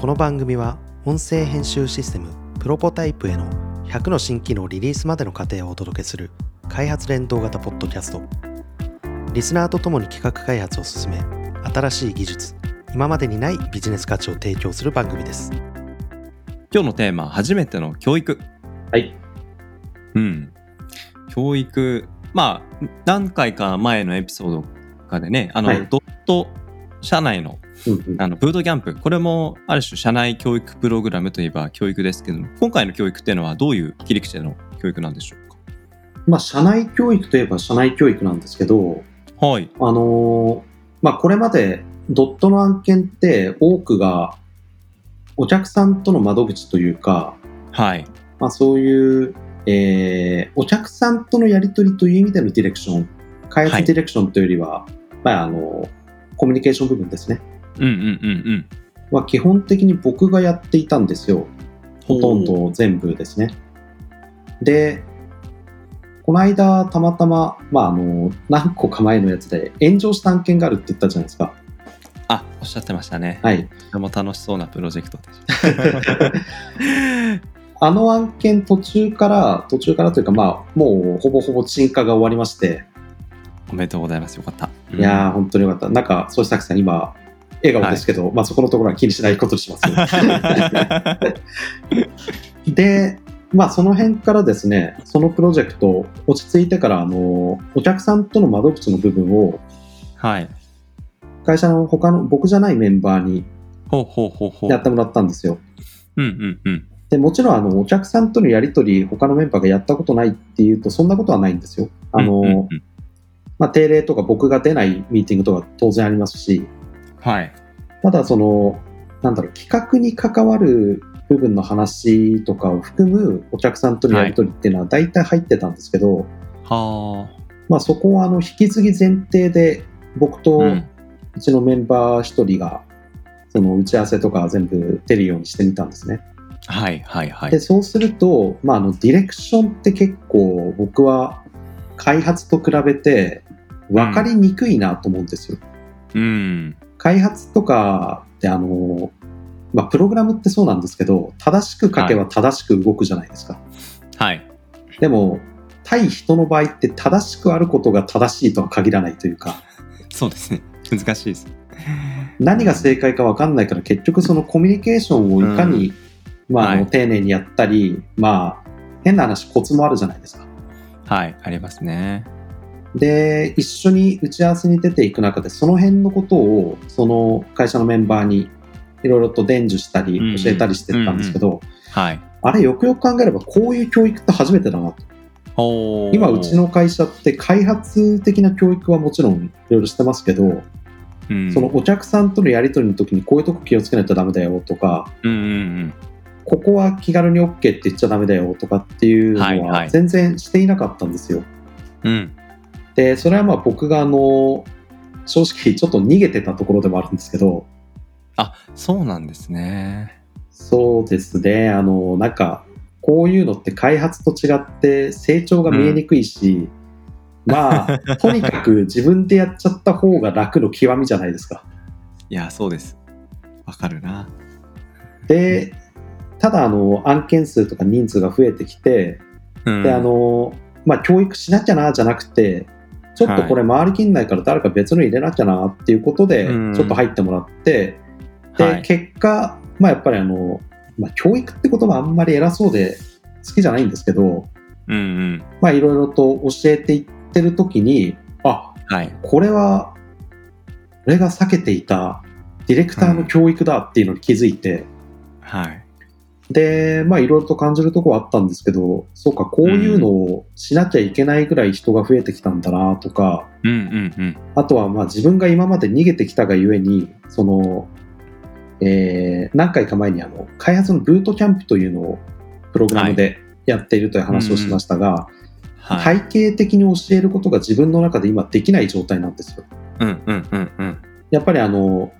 この番組は音声編集システムプロポタイプへの100の新機能リリースまでの過程をお届けする開発連動型ポッドキャスト。リスナーとともに企画開発を進め新しい技術今までにないビジネス価値を提供する番組です。今日のテーマ初めての教育。はい。うん。教育まあ何回か前のエピソードかでねあの、はい。ドット社内のあのブートキャンプ。これもある種社内教育プログラムといえば教育ですけども今回の教育っていうのはどういう切り口での教育なんでしょうまあ、社内教育といえば社内教育なんですけど、かはい。あのーまあ、これまでドットの案件って多くがお客さんとの窓口というか、はい。まあ、そういう、えーお客さんとのやり取りという意味でのディレクション、開はい発ディレクションというよりは、まあ、あのコミュニケーション部分ですね。うんうんうんうんは基本的に僕がやっていたんですよ。ほとんど全部ですね。で、この間、たまたま、まあ、あの、何個か前のやつで炎上した案件があるって言ったじゃないですか。あおっしゃってましたね、はい。とても楽しそうなプロジェクトで あの案件途中から、途中からというか、まあ、もうほぼほぼ沈下が終わりまして、おめでとうございますよかった、いやー、本当によかった。なんか、そうしたくさん今、笑顔ですけど、まあそこのところは気にしないことにします。で、まあその辺からですね、そのプロジェクト落ち着いてから、あの、お客さんとの窓口の部分を、はい会社の他の僕じゃないメンバーにほうほうほうほうやってもらったんですよ。うんうんうんで、もちろんあの、お客さんとのやり取り、他のメンバーがやったことないっていうと、そんなことはないんですよ。あの、うんうんうんまあ定例とか僕が出ないミーティングとか当然ありますし、はい。ただその、なんだろう、企画に関わる部分の話とかを含むお客さんとのやり取りっていうのは大体入ってたんですけど、はまあそこはあの引き継ぎ前提で僕とあ、う、うんちのメンバー一人がその打ち合わせとか全部出るようにしてみたんですね。はいはいはい。で、そうすると、まああのディレクションって結構僕は開発と比べて分かりにくいなと思うんですよ。うん開発とかってあの、まあ、プログラムってそうなんですけど正しく書けば正しく動くじゃないですか、はい。でも対人の場合って正しくあることが正しいとは限らないというか。そうですね。難しいです。何が正解か分かんないから結局そのコミュニケーションをいかに、まあ、あのはい丁寧にやったり、まあ変な話コツもあるじゃないですか。はいありますねで一緒に打ち合わせに出ていく中でその辺のことをその会社のメンバーにいろいろと伝授したりうん教えたりしてったんですけど、はい。あれよくよく考えればこういう教育って初めてだなと。今うちの会社って開発的な教育はもちろんいろいろしてますけど、うん。そのお客さんとのやり取りの時にこういうとこ気をつけないとダメだよとかうんうんうん。ここは気軽に OK って言っちゃダメだよとかっていうのはいははい。全然していなかったんですよ。うんでそれはまあ僕があの正直ちょっと逃げてたところでもあるんですけど。あそうなんですね。そうですね。あのなんかこういうのって開発と違って成長が見えにくいし、まあ とにかく自分でやっちゃった方が楽の極みじゃないですか。いやそうです。わかるな。でただあの案件数とか人数が増えてきて、うん。であのまあ、教育しなきゃなじゃなくてちょっとこれ回りきんないから誰か別の入れなきゃなっていうことでうん。ちょっと入ってもらって、で、はい。結果、まあ、やっぱりあの、まあ、教育って言葉あんまり偉そうで好きじゃないんですけど、うんうん。まあ、いろいろと教えていってる時にあはい。これは俺が避けていたディレクターの教育だっていうのに気づいて、はいで、まあ、いろいろと感じるところはあったんですけど、そうか、こういうのをしなきゃいけないぐらい人が増えてきたんだなとか、うんうんうん。あとはまあ自分が今まで逃げてきたがゆえに、その、えー何回か前にあの、開発のブートキャンプというのをプログラムでやっているという話をしましたが、はい。体系的に教えることが自分の中で今できない状態なんですよ。うんうんうんうん。やっぱりあの、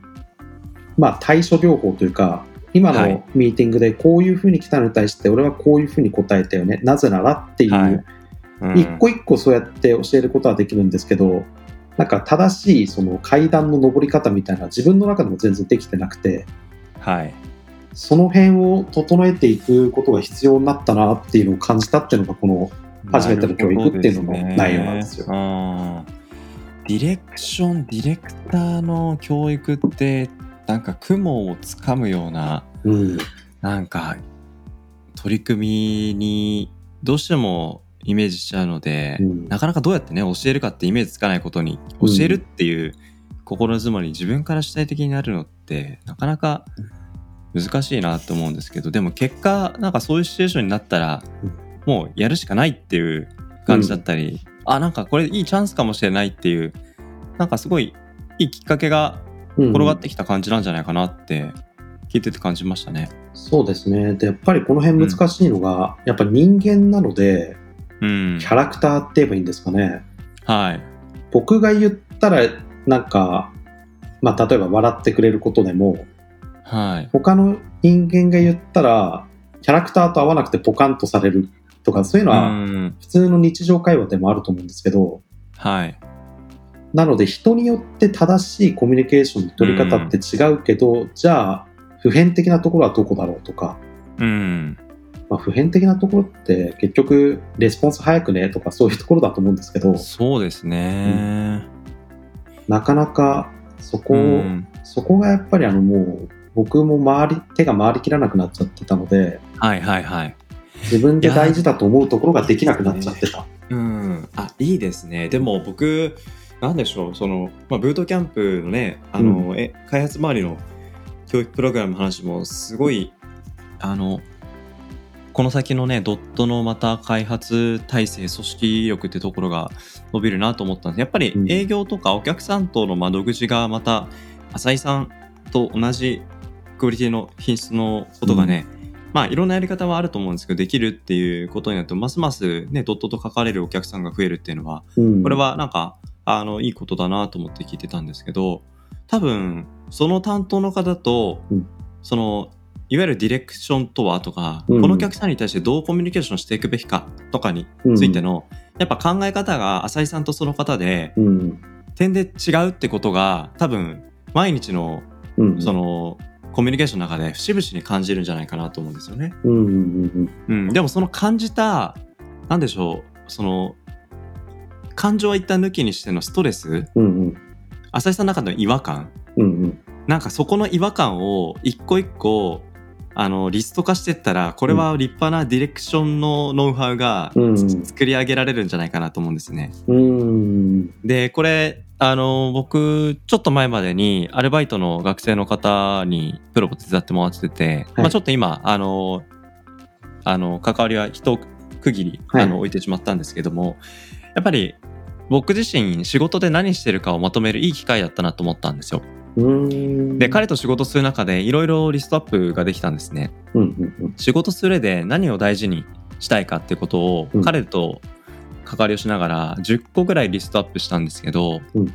まあ対処療法というか、今はい。のミーティングでこういうふうに来たのに対して俺はこういうふうに答えたよね。なぜならっていう、はい。うん。一個一個そうやって教えることはできるんですけど、なんか正しいその階段の上り方みたいな自分の中でも全然できてなくて、はい。その辺を整えていくことが必要になったなっていうのを感じたっていうのがこの初めての教育っていうのの内容なんですよ。ディレクションディレクターの教育ってなんか雲をつかむようなうん。なんか取り組みにどうしてもイメージしちゃうので、うん。なかなかどうやってね教えるかってイメージつかないことに教えるっていう心づもりに自分から主体的になるのってなかなか難しいなと思うんですけどでも結果なんかそういうシチュエーションになったらもうやるしかないっていう感じだったり、あなんかこれいいチャンスかもしれないっていうなんかすごいいいきっかけがうん。転がってきた感じなんじゃないかなって聞いてて感じましたね。そうですね。で、やっぱりこの辺難しいのが、やっぱ人間なので、うん。キ、ャラクターって言えばいいんですかね。はい。僕が言ったら、なんか、まあ、例えば笑ってくれることでも、はい。他の人間が言ったら、キャラクターと合わなくてポカンとされるとか、そういうのうはん。普通の日常会話でもあると思うんですけど、はい。なので人によって正しいコミュニケーションの取り方って違うけど、じゃあ、普遍的なところはどこだろうとか、うん。まあ、普遍的なところって結局レスポンス早くねとかそういうところだと思うんですけど。そうですね。なかなかそこを、うん。そこがやっぱりあのもう僕も回り手が回りきらなくなっちゃってたので。はいはいはい。自分で大事だと思うところができなくなっちゃってた。うん、あいいですね。でも僕なんでしょう。その、まあ、ブートキャンプのねあの、え開発周りの教育プログラムの話もすごいあのこの先のねドットのまた開発体制組織力ってところが伸びるなと思ったんです。やっぱりうん。営業とかお客さんとの窓口がまた浅井さんと同じクオリティの品質のことがね、まあいろんなやり方はあると思うんですけどできるっていうことになるとますますねドットと書かれるお客さんが増えるっていうのはうん。これはなんかあのいいことだなと思って聞いてたんですけど多分その担当の方と、うん。そのいわゆるディレクションとはとか、うん。このお客さんに対してどうコミュニケーションしていくべきかとかについての、やっぱ考え方が浅井さんとその方でうん。点で違うってことが多分毎日のうん。そのコミュニケーションの中で節々に感じるんじゃないかなと思うんですよね。うんうん。うん、でもその感じたなんでしょうその感情は一旦抜きにしてのストレスうんうん浅井さんの中での違和感。うんうん。なんかそこの違和感を一個一個あのリスト化してったらこれは立派なディレクションのノウハウがうん作り上げられるんじゃないかなと思うんですね。うんでこれあの僕ちょっと前までにアルバイトの学生の方にプロボ手伝ってもらってて、まあ、ちょっと今あのあの関わりは一区切り、はい。あの置いてしまったんですけどもやっぱり僕自身仕事で何してるかをまとめるいい機会だったなと思ったんですよ。うん。で彼と仕事する中でいろいろリストアップができたんですね。うんうん仕事する上で何を大事にしたいかってことをうん。彼と関わりをしながら10個ぐらいリストアップしたんですけど、うん。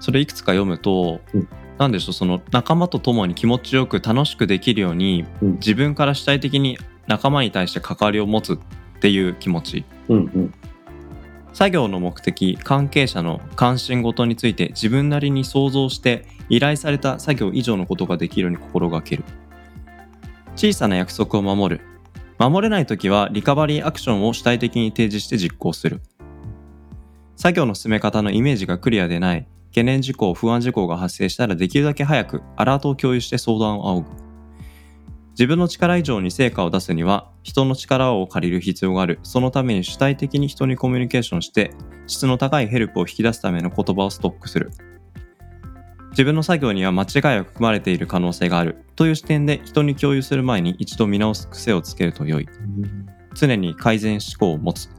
それいくつか読むと、うん。なんでしょうその仲間と共に気持ちよく楽しくできるようにうん。自分から主体的に仲間に対して関わりを持つっていう気持ち。うんうん作業の目的関係者の関心事について自分なりに想像して依頼された作業以上のことができるように心がける。小さな約束を守る。守れない時はリカバリーアクションを主体的に提示して実行する。作業の進め方のイメージがクリアでない。懸念事項不安事項が発生したらできるだけ早くアラートを共有して相談を仰ぐ。自分の力以上に成果を出すには人の力を借りる必要がある。そのために主体的に人にコミュニケーションして質の高いヘルプを引き出すための言葉をストックする。自分の作業には間違いが含まれている可能性がある。という視点で人に共有する前に一度見直す癖をつけると良い。常に改善思考を持つ、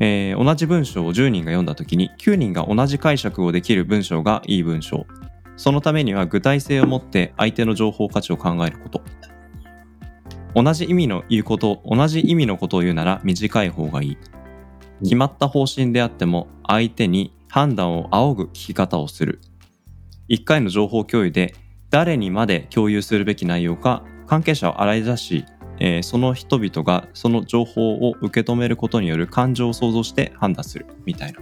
えー同じ文章を10人が読んだ時に9人が同じ解釈をできる文章がいい文章。そのためには具体性を持って相手の情報価値を考えること。同じ意味の言うこと同じ意味のことを言うなら短い方がいい。決まった方針であっても相手に判断を仰ぐ聞き方をする。1回の情報共有で誰にまで共有するべき内容か関係者を洗い出し、えーその人々がその情報を受け止めることによる感情を想像して判断する。みたいな。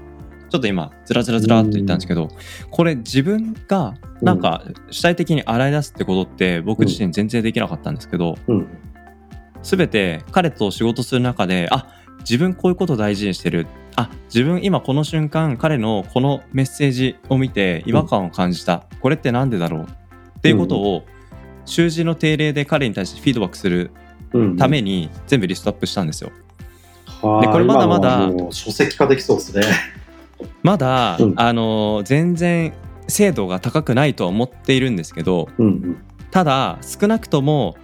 ちょっと今ずらずらずらっと言ったんですけどこれ自分がなんか主体的に洗い出すってことって僕自身全然できなかったんですけど、うん。全て彼と仕事する中であ自分こういうこと大事にしてるあ自分今この瞬間彼のこのメッセージを見て違和感を感じた、これってなんでだろう？っていうことを習字の定例で彼に対してフィードバックするうん。ために全部リストアップしたんですよ。はあでこれまだまだ書籍化できそうですね。まだ、うんあの全然精度が高くないとは思っているんですけどうんうん。ただ少なくとも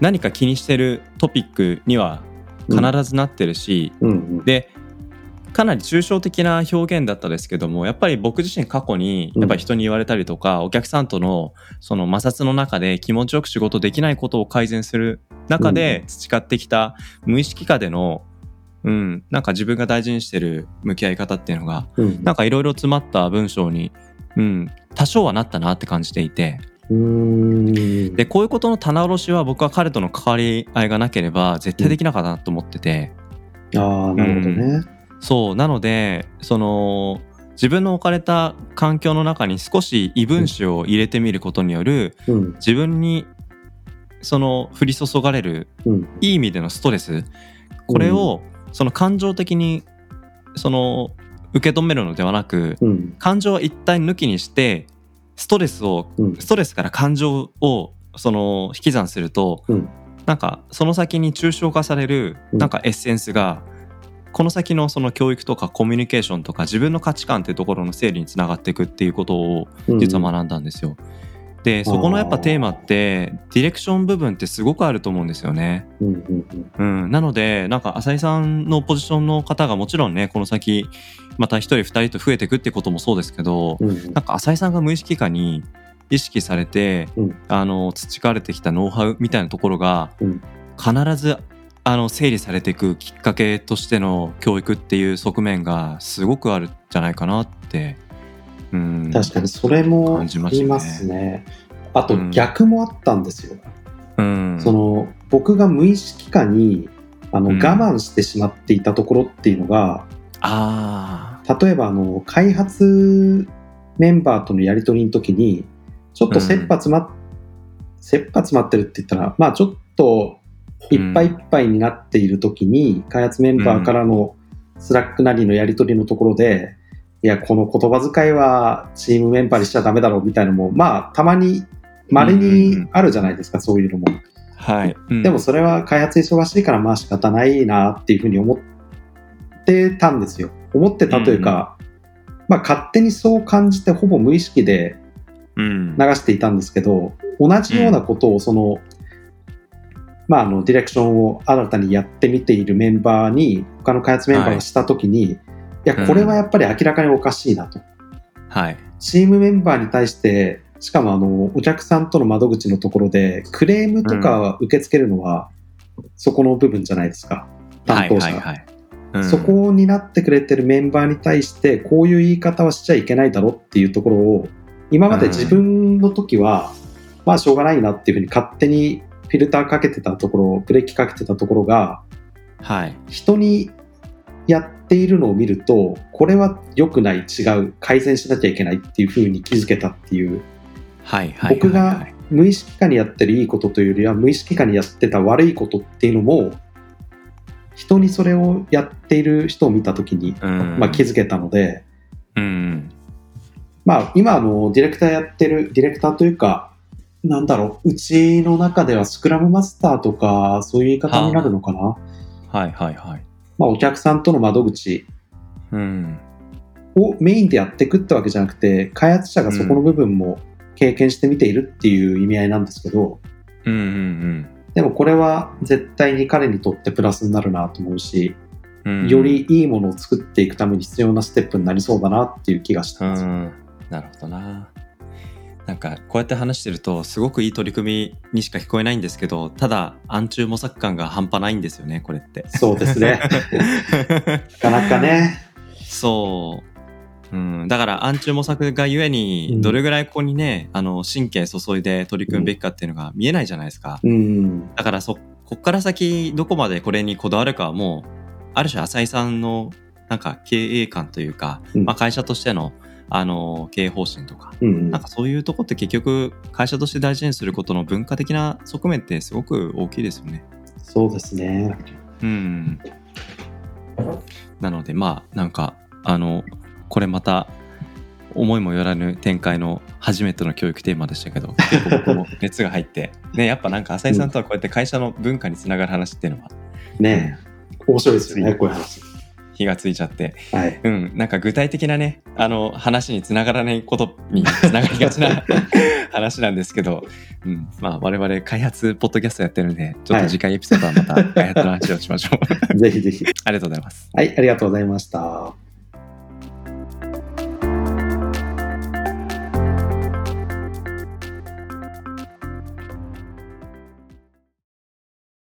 何か気にしてるトピックには必ずなってるし、うんうん。でかなり抽象的な表現だったですけどもやっぱり僕自身過去にやっぱり人に言われたりとか、お客さんとのその摩擦の中で気持ちよく仕事できないことを改善する中で培ってきた無意識下での、うん、なんか自分が大事にしてる向き合い方っていうのがうんなんかいろいろ詰まった文章に、うん、多少はなったなって感じていて。でこういうことの棚卸しは僕は彼との関わり合いがなければ絶対できなかったなと思ってて。ああ、なるほどね。そうなのでその自分の置かれた環境の中に少し異分子を入れてみることによるうん。自分にその降り注がれるうん。いい意味でのストレスこれをその感情的にその受け止めるのではなくうん。感情は一旦抜きにしてストレスをうん。ストレスから感情をその引き算すると、うんなんかその先に抽象化されるうんなんかエッセンスが、この先のその教育とかコミュニケーションとか自分の価値観っていうところの整理につながっていくっていうことをうん実は学んだんですよ。でそこのやっぱテーマってディレクション部分ってすごくあると思うんですよね。うんうんうん。うん、なのでなんか浅井さんのポジションの方がもちろんねこの先また一人二人と増えていくってこともそうですけど、うんうん。なんか浅井さんが無意識化に意識されて、うん。あの培われてきたノウハウみたいなところが、うん。必ずあの整理されていくきっかけとしての教育っていう側面がすごくあるんじゃないかなって、うん、確かにそれも感じますね。あとうん。逆もあったんですよ。うん、その僕が無意識下にあの、うん。我慢してしまっていたところっていうのがあ例えばあの開発メンバーとのやり取りの時にちょっと切羽詰まっ、切羽詰まってるって言ったらまあちょっといっぱいいっぱいになっている時に、開発メンバーからのスラックなりのやり取りのところで、いやこの言葉遣いはチームメンバーにしちゃダメだろうみたいなのもまあたまに稀にあるじゃないですか、そういうのも。あはい、うん。でもそれは開発忙しいからまあ仕方ないなっていうふうに思ってたんですよ。思ってたというか、まあ勝手にそう感じてほぼ無意識でうん。流していたんですけど、同じようなことをその、まああのディレクションを新たにやってみているメンバーに、他の開発メンバーがしたときに、い、や、これはやっぱり明らかにおかしいなと。はい。チームメンバーに対して、しかもあの、お客さんとの窓口のところで、クレームとか受け付けるのは、そこの部分じゃないですか。担当者。はいはいはい。うん。そこになってくれてるメンバーに対して、こういう言い方はしちゃいけないだろっていうところを、今まで自分の時は、まあしょうがないなっていうふうに勝手にフィルターかけてたところ、ブレーキかけてたところが、はい。人にやっているのを見ると、これは良くない、違う、改善しなきゃいけないっていうふうに気づけたっていう、はいはい僕が無意識化にやってるいいことというよりは、無意識化にやってた悪いことっていうのも、人にそれをやっている人を見たときに、うん。まあ、気づけたので、うん。まあ、今あの、ディレクターやってる、ディレクターというか、なんだろう、うちの中ではスクラムマスターとか、そういう言い方になるのかな。はいはいはいまあ、お客さんとの窓口うん。をメインでやっていくってわけじゃなくて、開発者がそこの部分も経験してみているっていう意味合いなんですけど、うんうんでもこれは絶対に彼にとってプラスになるなと思うし、うんうん。よりいいものを作っていくために必要なステップになりそうだなっていう気がしてます。うん。なるほどななんかこうやって話してるとすごくいい取り組みにしか聞こえないんですけどただ暗中模索感が半端ないんですよねこれってそうですね。なかなかね。そう、うん、だから暗中模索がゆえうんにどれぐらいここにね、あの神経注いで取り組むべきかっていうのが見えないじゃないですか、うん。だからそこっから先どこまでこれにこだわるかはもうある種浅井さんのなんか経営観というか、うんまあ、会社としてのあの経営方針とかうんうんなんかそういうとこって結局会社として大事にすることの文化的な側面ってすごく大きいですよね。そうですね。うん。なのでまあなんかあのこれまた思いもよらぬ展開の初めての教育テーマでしたけど結構僕も熱が入って ねやっぱなんか浅井さんとはこうやって会社の文化につながる話っていうのはね面白いですよね、こういう話。気がついちゃって。はい。うん。なんか具体的なねあの話につながらないことにつながりがちな 話なんですけど、うん、まあ我々開発ポッドキャストやってるんでちょっと次回エピソードはまた開発の話をしましょう、ぜひぜひ。ありがとうございます。はい、ありがとうございました。